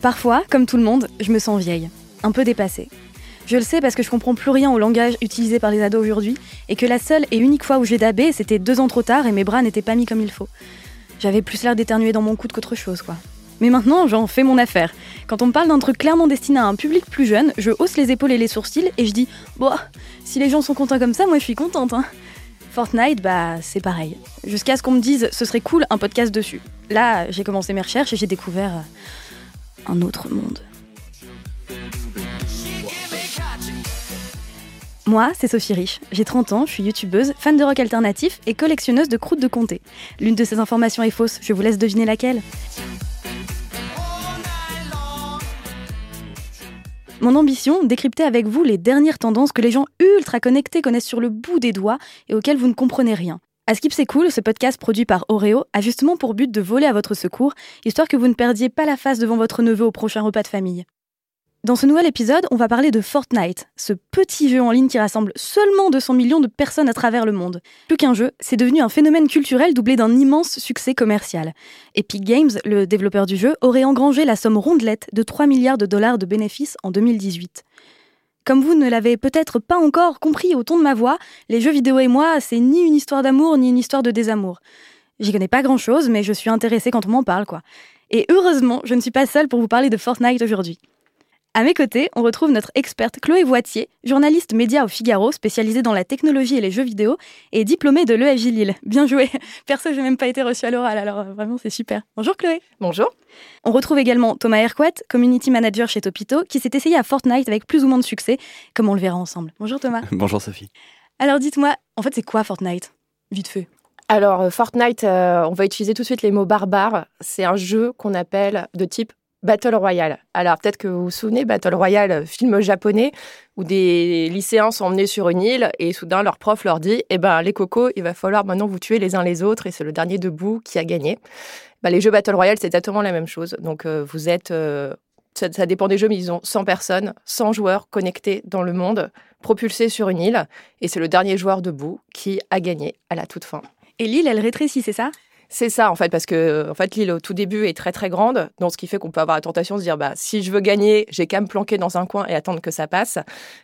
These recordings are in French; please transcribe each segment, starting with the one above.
Parfois, comme tout le monde, je me sens vieille, un peu dépassée. Je le sais parce que je comprends plus rien au langage utilisé par les ados aujourd'hui et que la seule et unique fois où j'ai dabé, c'était deux ans trop tard et mes bras n'étaient pas mis comme il faut. J'avais plus l'air d'éternuer dans mon coude qu'autre chose, quoi. Mais maintenant, j'en fais mon affaire. Quand on me parle d'un truc clairement destiné à un public plus jeune, je hausse les épaules et les sourcils et je dis Bon, si les gens sont contents comme ça, moi je suis contente. Hein. Fortnite, bah c'est pareil. Jusqu'à ce qu'on me dise ce serait cool un podcast dessus. Là, j'ai commencé mes recherches et j'ai découvert euh, un autre monde. Moi, c'est Sophie Rich. J'ai 30 ans, je suis youtubeuse, fan de rock alternatif et collectionneuse de croûtes de comté. L'une de ces informations est fausse, je vous laisse deviner laquelle. Mon ambition, décrypter avec vous les dernières tendances que les gens ultra connectés connaissent sur le bout des doigts et auxquelles vous ne comprenez rien. À Skip c'est cool, ce podcast produit par Oreo a justement pour but de voler à votre secours, histoire que vous ne perdiez pas la face devant votre neveu au prochain repas de famille. Dans ce nouvel épisode, on va parler de Fortnite, ce petit jeu en ligne qui rassemble seulement 200 millions de personnes à travers le monde. Plus qu'un jeu, c'est devenu un phénomène culturel doublé d'un immense succès commercial. Epic Games, le développeur du jeu, aurait engrangé la somme rondelette de 3 milliards de dollars de bénéfices en 2018. Comme vous ne l'avez peut-être pas encore compris au ton de ma voix, les jeux vidéo et moi, c'est ni une histoire d'amour ni une histoire de désamour. J'y connais pas grand-chose, mais je suis intéressée quand on m'en parle, quoi. Et heureusement, je ne suis pas seule pour vous parler de Fortnite aujourd'hui. À mes côtés, on retrouve notre experte Chloé Voitier, journaliste média au Figaro, spécialisée dans la technologie et les jeux vidéo, et diplômée de l'EFJ Lille. Bien joué Perso, j'ai même pas été reçue à l'oral, alors euh, vraiment c'est super. Bonjour Chloé Bonjour On retrouve également Thomas Hercouet, community manager chez Topito, qui s'est essayé à Fortnite avec plus ou moins de succès, comme on le verra ensemble. Bonjour Thomas Bonjour Sophie. Alors dites-moi, en fait c'est quoi Fortnite? Vite fait. Alors, euh, Fortnite, euh, on va utiliser tout de suite les mots barbares. C'est un jeu qu'on appelle de type Battle Royale. Alors peut-être que vous vous souvenez, Battle Royale, film japonais, où des lycéens sont emmenés sur une île et soudain leur prof leur dit Eh ben les cocos, il va falloir maintenant vous tuer les uns les autres et c'est le dernier debout qui a gagné. Bah, les jeux Battle Royale, c'est exactement la même chose. Donc euh, vous êtes. euh, ça, ça dépend des jeux, mais ils ont 100 personnes, 100 joueurs connectés dans le monde, propulsés sur une île, et c'est le dernier joueur debout qui a gagné à la toute fin. Et l'île, elle rétrécit, c'est ça? C'est ça en fait, parce que en fait l'île au tout début est très très grande, donc ce qui fait qu'on peut avoir la tentation de se dire bah si je veux gagner, j'ai qu'à me planquer dans un coin et attendre que ça passe.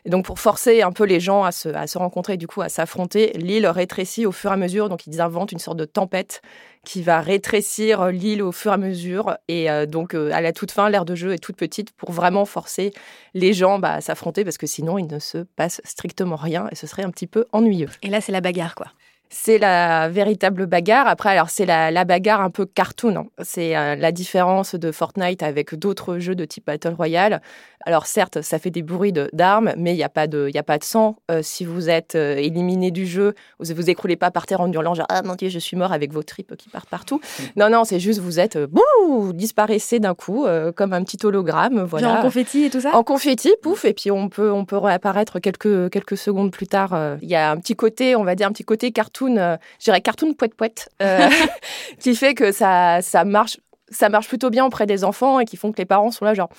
Et donc pour forcer un peu les gens à se, à se rencontrer, du coup à s'affronter, l'île rétrécit au fur et à mesure, donc ils inventent une sorte de tempête qui va rétrécir l'île au fur et à mesure. Et euh, donc euh, à la toute fin, l'aire de jeu est toute petite pour vraiment forcer les gens bah, à s'affronter, parce que sinon il ne se passe strictement rien et ce serait un petit peu ennuyeux. Et là, c'est la bagarre, quoi. C'est la véritable bagarre. Après, alors c'est la, la bagarre un peu cartoon. hein. C'est euh, la différence de Fortnite avec d'autres jeux de type Battle Royale. Alors certes, ça fait des bruits de- d'armes, mais il n'y a pas de, y a pas de sang. Euh, si vous êtes euh, éliminé du jeu, vous vous écroulez pas par terre en hurlant genre ah mon dieu je suis mort avec vos tripes qui partent partout. Non non, c'est juste vous êtes bouh disparaissez d'un coup comme un petit hologramme. Voilà. Genre en confetti et tout ça? En confetti, pouf, et puis on peut, on peut réapparaître quelques, quelques secondes plus tard. Il y a un petit côté, on va dire un petit côté cartoon, euh, je dirais cartoon poète poète, euh, qui fait que ça, ça marche, ça marche plutôt bien auprès des enfants et qui font que les parents sont là genre,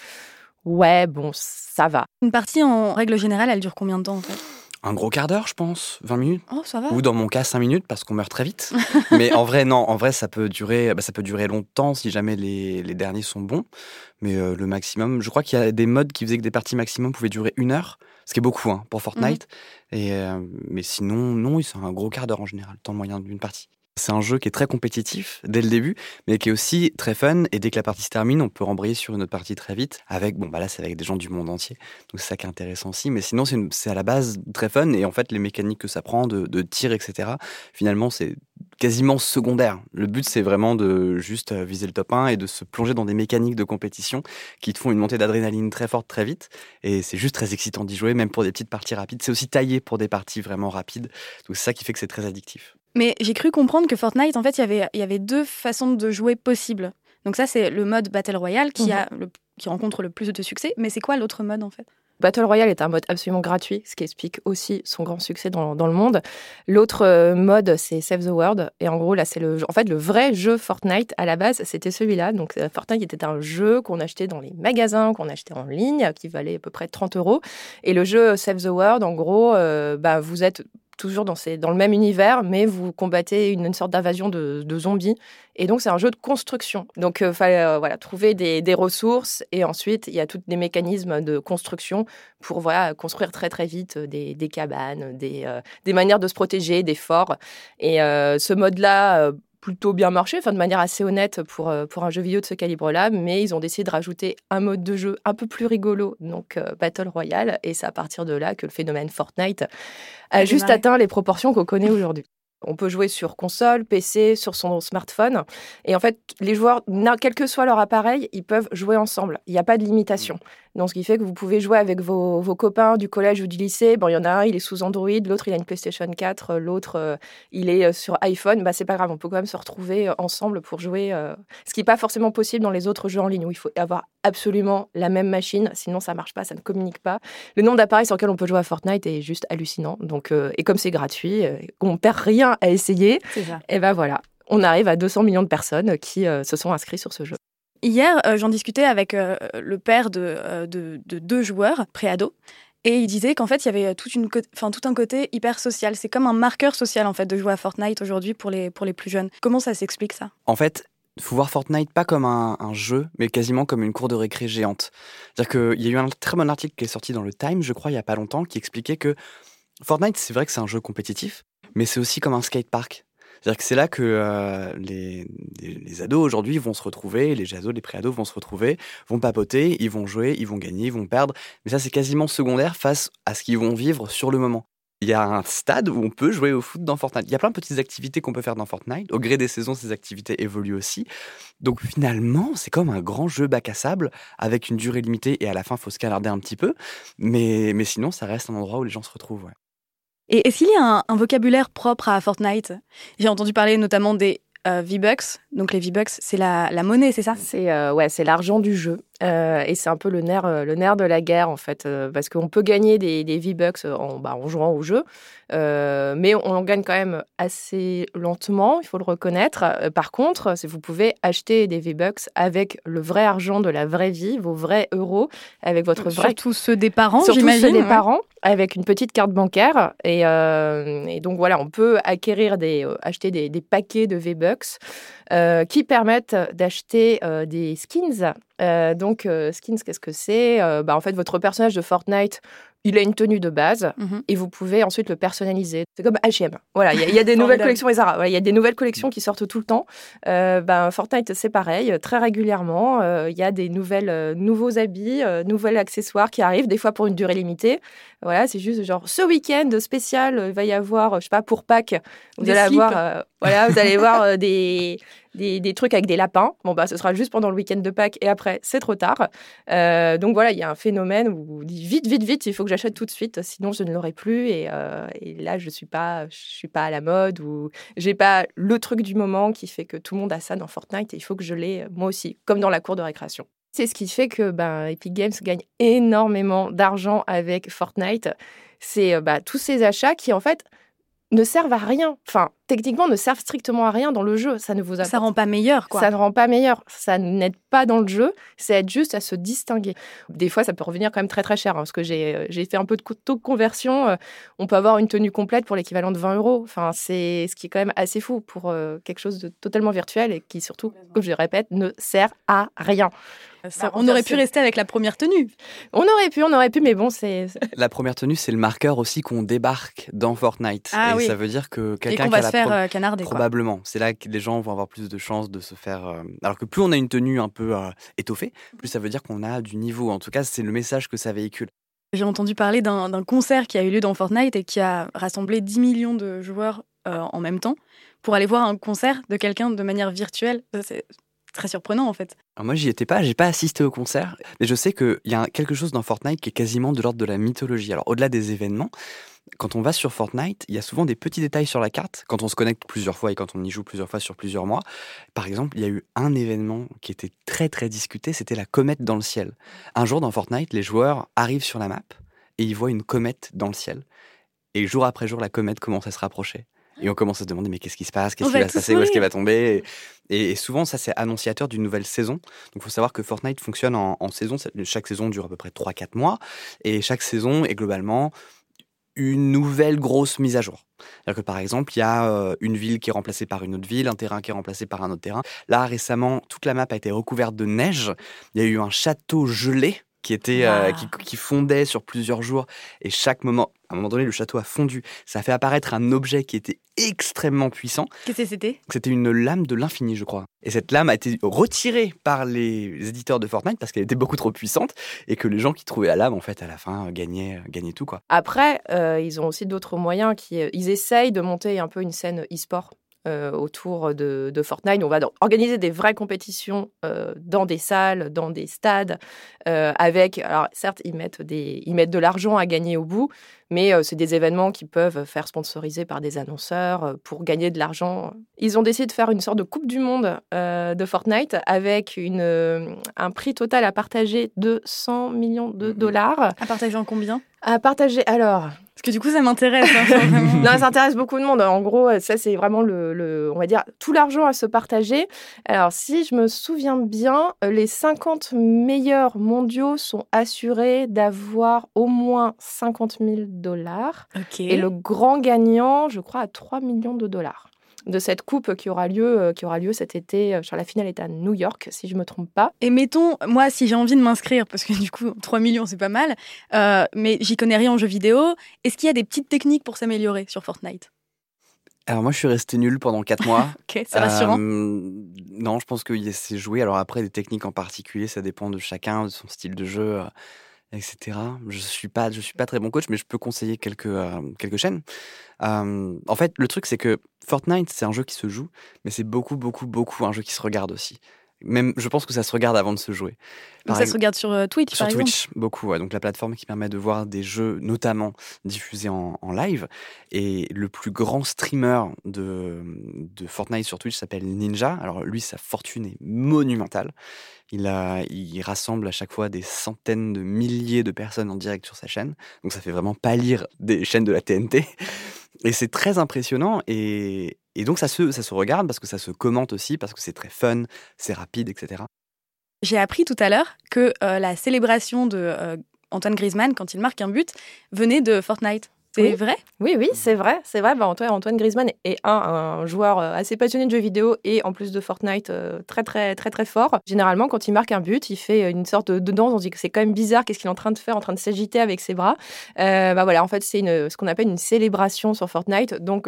ouais, bon, ça va. Une partie, en règle générale, elle dure combien de temps, en fait? Un gros quart d'heure, je pense, 20 minutes. Oh, ça va Ou dans mon cas, 5 minutes parce qu'on meurt très vite. Mais en vrai, non, en vrai, ça peut durer, bah, ça peut durer longtemps si jamais les, les derniers sont bons. Mais euh, le maximum, je crois qu'il y a des modes qui faisaient que des parties maximum pouvaient durer une heure, ce qui est beaucoup hein, pour Fortnite. Et, euh, mais sinon, non, c'est un gros quart d'heure en général, temps moyen d'une partie. C'est un jeu qui est très compétitif dès le début, mais qui est aussi très fun. Et dès que la partie se termine, on peut rembrayer sur une autre partie très vite. Avec, bon, bah là, c'est avec des gens du monde entier. Donc c'est ça qui est intéressant aussi. Mais sinon, c'est à la base très fun. Et en fait, les mécaniques que ça prend, de, de tir, etc., finalement, c'est quasiment secondaire. Le but, c'est vraiment de juste euh, viser le top 1 et de se plonger dans des mécaniques de compétition qui te font une montée d'adrénaline très forte, très vite. Et c'est juste très excitant d'y jouer, même pour des petites parties rapides. C'est aussi taillé pour des parties vraiment rapides. Donc c'est ça qui fait que c'est très addictif. Mais j'ai cru comprendre que Fortnite, en fait, il y avait- il y avait deux façons de jouer possibles. Donc ça, c'est le mode Battle Royale qui, Mhm. a le- qui rencontre le plus de succès. Mais c'est quoi l'autre mode, en fait? Battle Royale est un mode absolument gratuit, ce qui explique aussi son grand succès dans, dans le monde. L'autre euh, mode, c'est Save the World. Et en gros, là, c'est le, en fait, le vrai jeu Fortnite à la base, c'était celui-là. Donc, euh, Fortnite était un jeu qu'on achetait dans les magasins, qu'on achetait en ligne, qui valait à peu près 30 euros. Et le jeu Save the World, en gros, euh, bah, vous êtes toujours dans, ces, dans le même univers, mais vous combattez une, sorte d'invasion de, zombies. Et donc, c'est un jeu de construction. Donc, il fallait voilà, trouver des, des, ressources. Et ensuite, il y a tous des mécanismes de construction pour voilà, construire très, très vite des, des cabanes, des, des manières de se protéger, des forts. Et ce mode-là plutôt bien marché, enfin de manière assez honnête pour, euh, pour un jeu vidéo de ce calibre-là, mais ils ont décidé de rajouter un mode de jeu un peu plus rigolo, donc euh, Battle Royale, et c'est à partir de là que le phénomène Fortnite a juste atteint les proportions qu'on connaît aujourd'hui. On peut jouer sur console, PC, sur son smartphone. Et en fait, les joueurs, quel que soit leur appareil, ils peuvent jouer ensemble. Il n'y a pas de limitation. Donc, ce qui fait que vous pouvez jouer avec vos, copains du collège ou du lycée. Bon, il y en a un, il est sous Android, l'autre, il a une PlayStation 4, l'autre, euh, il est euh, sur iPhone. Bah, c'est pas grave, on peut quand même se retrouver euh, ensemble pour jouer. ce qui n'est pas forcément possible dans les autres jeux en ligne où il faut avoir absolument la même machine, sinon ça marche pas, ça ne communique pas. Le nombre d'appareils sur lesquels on peut jouer à Fortnite est juste hallucinant. Donc, et comme c'est gratuit, on perd rien à essayer. Et ben voilà, on arrive à 200 millions de personnes qui se sont inscrits sur ce jeu. Hier, euh, j'en discutais avec euh, le père euh, de, de, deux joueurs préados. Et il disait qu'en fait, il y avait toute une, enfin, tout un côté hyper social. C'est comme un marqueur social en fait de jouer à Fortnite aujourd'hui pour les, pour les plus jeunes. Comment ça s'explique ça? En fait, il faut voir Fortnite pas comme un, jeu, mais quasiment comme une cour de récré géante. C'est-à-dire qu'il y a eu un très bon article qui est sorti dans le Time, je crois, il y a pas longtemps, qui expliquait que Fortnite, c'est vrai que c'est un jeu compétitif, mais c'est aussi comme un skatepark. C'est-à-dire que c'est là que euh, les, les, ados aujourd'hui vont se retrouver, les ados, les pré-ados vont se retrouver, vont papoter, ils vont jouer, ils vont gagner, ils vont perdre. Mais ça, c'est quasiment secondaire face à ce qu'ils vont vivre sur le moment. Il y a un stade où on peut jouer au foot dans Fortnite. Il y a plein de petites activités qu'on peut faire dans Fortnite. Au gré des saisons, ces activités évoluent aussi. Donc finalement, c'est comme un grand jeu bac à sable avec une durée limitée et à la fin, il faut se canarder un petit peu. Mais, mais sinon, ça reste un endroit où les gens se retrouvent. Et est-ce qu'il y a un, vocabulaire propre à Fortnite J'ai entendu parler notamment des euh, V-Bucks. Donc les V-Bucks, c'est la, monnaie, c'est ça? C'est euh, ouais, c'est l'argent du jeu. Euh, et c'est un peu le nerf, le nerf de la guerre, en fait, parce qu'on peut gagner des, des V-Bucks en, bah, en, jouant au jeu, mais on en gagne quand même assez lentement, il faut le reconnaître. par contre, si vous pouvez acheter des V-Bucks avec le vrai argent de la vraie vie, vos vrais euros, avec votre vrai... Surtout ceux des parents, j'imagine. ceux des parents, avec une petite carte bancaire. Et, et, donc voilà, on peut acquérir des, acheter des, des paquets de V-Bucks euh, qui permettent d'acheter euh, des skins. Euh, donc, skins, qu'est-ce que c'est? Bah, En fait, votre personnage de Fortnite il a une tenue de base mhm. et vous pouvez ensuite le personnaliser. C'est comme H&M. Voilà, il y, a des nouvelles collections et Zara. Il y a des nouvelles collections qui sortent tout le temps. ben, Fortnite, c'est pareil, très régulièrement. Il y a des nouvelles, nouveaux habits, nouveaux accessoires qui arrivent, des fois pour une durée limitée. Voilà, c'est juste genre ce week-end spécial, il va y avoir, je sais pas, pour Pâques, vous allez avoir, voilà, vous allez voir des des, trucs avec des lapins. Bon, bah, ce sera juste pendant le week-end de Pâques et après, c'est trop tard. Euh, donc voilà, il y a un phénomène où vite, vite, vite, il faut que j'achète tout de suite, sinon je ne l'aurai plus. Et, euh, là, je suis pas, suis pas à la mode ou j'ai pas le truc du moment qui fait que tout le monde a ça dans Fortnite et il faut que je l'ai moi aussi, comme dans la cour de récréation. C'est ce qui fait que ben, Epic Games gagne énormément d'argent avec Fortnite. C'est euh, bah, tous ces achats qui, en fait, ne servent à rien. Enfin, techniquement, ne servent strictement à rien dans le jeu. Ça ne vous Ça rend pas meilleur, quoi. Ça ne rend pas meilleur. Ça n'aide pas dans le jeu. Ça aide juste à se distinguer. Des fois, ça peut revenir quand même très très cher. Hein, parce que j'ai, euh, j'ai fait un peu de taux de conversion. Euh, on peut avoir une tenue complète pour l'équivalent de 20 euros. Enfin, c'est ce qui est quand même assez fou pour euh, quelque chose de totalement virtuel et qui surtout, comme je le répète, ne sert à rien. on aurait pu rester avec la première tenue. On aurait pu, on aurait pu, mais bon, c'est. La première tenue, c'est le marqueur aussi qu'on débarque dans Fortnite. Ah, et ça veut dire que quelqu'un qui a la faire Probablement. C'est là que les gens vont avoir plus de chances de se faire. Euh, alors que plus on a une tenue un peu euh, étoffée, plus ça veut dire qu'on a du niveau. En tout cas, c'est le message que ça véhicule. J'ai entendu parler d'un concert qui a eu lieu dans Fortnite et qui a rassemblé 10 millions de joueurs euh, en même temps pour aller voir un concert de quelqu'un de manière virtuelle. Très surprenant en fait. Moi j'y étais pas, j'ai pas assisté au concert, mais je sais qu'il y a quelque chose dans Fortnite qui est quasiment de l'ordre de la mythologie. Alors au-delà des événements, quand on va sur Fortnite, il y a souvent des petits détails sur la carte, quand on se connecte plusieurs fois et quand on y joue plusieurs fois sur plusieurs mois. Par exemple, il y a eu un événement qui était très très discuté, c'était la comète dans le ciel. Un jour dans Fortnite, les joueurs arrivent sur la map et ils voient une comète dans le ciel. Et jour après jour, la comète commence à se rapprocher. Et on commence à se demander, mais qu'est-ce qui se passe? Qu'est-ce qui va se passer? Où est-ce qu'elle va tomber? Et, souvent, ça, c'est annonciateur d'une nouvelle saison. Donc, il faut savoir que Fortnite fonctionne en, en saison. Chaque saison dure à peu près 3-4 mois. Et chaque saison est globalement une nouvelle grosse mise à jour. C'est-à-dire que par exemple, il y a euh, une ville qui est remplacée par une autre ville, un terrain qui est remplacé par un autre terrain. Là, récemment, toute la map a été recouverte de neige. Il y a eu un château gelé qui était euh, qui, qui, fondait sur plusieurs jours. Et chaque moment à un moment donné le château a fondu. Ça a fait apparaître un objet qui était extrêmement puissant. Qu'est-ce que c'était? C'était une lame de l'infini je crois. Et cette lame a été retirée par les éditeurs de Fortnite parce qu'elle était beaucoup trop puissante et que les gens qui trouvaient la lame en fait à la fin gagnaient gagnaient tout quoi. Après euh, ils ont aussi d'autres moyens qui ils essayent de monter un peu une scène e-sport euh, autour de, Fortnite. On va organiser des vraies compétitions euh, dans des salles, dans des stades, euh, avec, alors certes, ils mettent, des, ils mettent de l'argent à gagner au bout, mais c'est des événements qui peuvent faire sponsoriser par des annonceurs pour gagner de l'argent. Ils ont décidé de faire une sorte de Coupe du Monde de Fortnite avec une, un prix total à partager de 100 millions de dollars. À partager en combien? À partager, alors, parce que du coup, ça m'intéresse. Hein, non, ça intéresse beaucoup de monde. En gros, ça, c'est vraiment le, le, on va dire, tout l'argent à se partager. Alors, si je me souviens bien, les 50 meilleurs mondiaux sont assurés d'avoir au moins 50 000 dollars. Et le grand gagnant, je crois, à 3 millions de dollars de cette coupe qui aura lieu, euh, qui aura lieu cet été. Sur euh, la finale est à New York, si je me trompe pas. Et mettons, moi, si j'ai envie de m'inscrire, parce que du coup, 3 millions, c'est pas mal, euh, mais j'y connais rien en jeux vidéo, est-ce qu'il y a des petites techniques pour s'améliorer sur Fortnite? Alors moi je suis resté nul pendant 4 mois. ok, c'est rassurant. non, je pense que c'est joué. Alors après, des techniques en particulier, ça dépend de chacun, de son style de jeu etc. Je suis pas, je suis pas très bon coach, mais je peux conseiller quelques euh, quelques chaînes. En fait, le truc c'est que Fortnite c'est un jeu qui se joue, mais c'est beaucoup beaucoup beaucoup un jeu qui se regarde aussi. Même, je pense que ça se regarde avant de se jouer. Ça se regarde sur euh, Twitch, Sur par Twitch, beaucoup. Ouais. Donc la plateforme qui permet de voir des jeux, notamment diffusés en, en live. Et le plus grand streamer de, de Fortnite sur Twitch s'appelle Ninja. Alors lui, sa fortune est monumentale. Il, a, il rassemble à chaque fois des centaines de milliers de personnes en direct sur sa chaîne. Donc ça fait vraiment pâlir des chaînes de la TNT. Et c'est très impressionnant. Et, donc ça se, ça se regarde parce que ça se commente aussi, parce que c'est très fun, c'est rapide, etc. J'ai appris tout à l'heure que euh, la célébration de euh, Antoine Griezmann quand il marque un but venait de Fortnite. C'est vrai? Oui, oui, c'est vrai. C'est vrai. Bah, Antoine, Antoine Griezmann est un, joueur euh, assez passionné de jeux vidéo et en plus de Fortnite, euh, très, très, très, très fort. Généralement, quand il marque un but, il fait une sorte de, danse. On dit que c'est quand même bizarre. Qu'est-ce qu'il est en train de faire En train de s'agiter avec ses bras. Euh, bah voilà, en fait, c'est ce qu'on appelle une célébration sur Fortnite. Donc,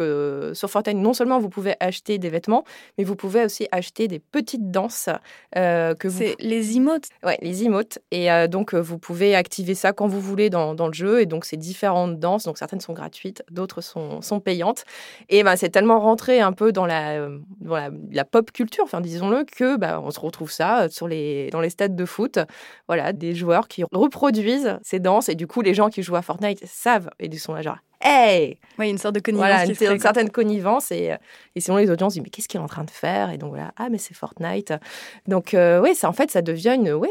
sur Fortnite, non seulement vous pouvez acheter des vêtements, mais vous pouvez aussi acheter des petites danses que vous. C'est les emotes. Ouais, les emotes. Et donc, vous pouvez activer ça quand vous voulez dans, dans le jeu. Et donc, c'est différentes danses. Donc, certaines sont gratuites, d'autres sont, sont, payantes. Et ben, c'est tellement rentré un peu dans la, dans la, pop culture, enfin, disons-le, que bah, on se retrouve ça sur les, dans les stades de foot. Voilà, des joueurs qui reproduisent ces danses. Et du coup, les gens qui jouent à Fortnite savent et ils sont là genre Hey Oui, une sorte de connivence. Voilà, une, certaine connivence. Et, et sinon, les audiences disent Mais qu'est-ce qu'il est en train de faire? Et donc, voilà, ah, mais c'est Fortnite. Donc, euh, oui, en fait, ça devient une. Ouais,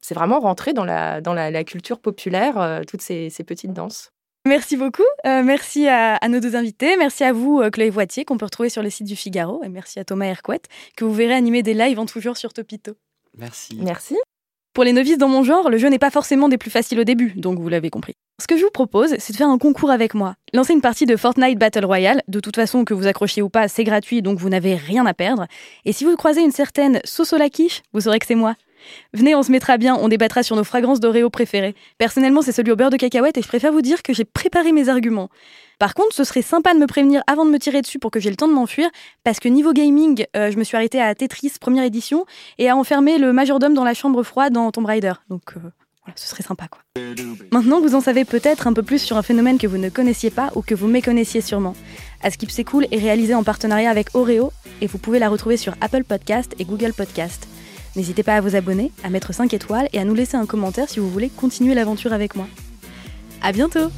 c'est vraiment rentré dans la, dans la, culture populaire, euh, toutes ces, ces petites danses. Merci beaucoup. Euh, merci à, nos deux invités. Merci à vous, euh, Chloé Voitier, qu'on peut retrouver sur le site du Figaro. Et merci à Thomas Hercouet, que vous verrez animer des lives en tout genre sur Topito. Merci. Merci. Pour les novices dans mon genre, le jeu n'est pas forcément des plus faciles au début, donc vous l'avez compris. Ce que je vous propose, c'est de faire un concours avec moi. Lancer une partie de Fortnite Battle Royale. De toute façon, que vous accrochiez ou pas, c'est gratuit, donc vous n'avez rien à perdre. Et si vous croisez une certaine Sosola Quiche, vous saurez que c'est moi. Venez, on se mettra bien, on débattra sur nos fragrances d'Oreo préférées. Personnellement, c'est celui au beurre de cacahuète et je préfère vous dire que j'ai préparé mes arguments. Par contre, ce serait sympa de me prévenir avant de me tirer dessus pour que j'ai le temps de m'enfuir, parce que niveau gaming, euh, je me suis arrêtée à Tetris première édition et à enfermer le majordome dans la chambre froide dans Tomb Raider. Donc euh, voilà, ce serait sympa quoi. Maintenant, vous en savez peut-être un peu plus sur un phénomène que vous ne connaissiez pas ou que vous méconnaissiez sûrement. Askip c'est cool est réalisé en partenariat avec Oreo et vous pouvez la retrouver sur Apple Podcast et Google Podcast. N'hésitez pas à vous abonner, à mettre 5 étoiles et à nous laisser un commentaire si vous voulez continuer l'aventure avec moi. À bientôt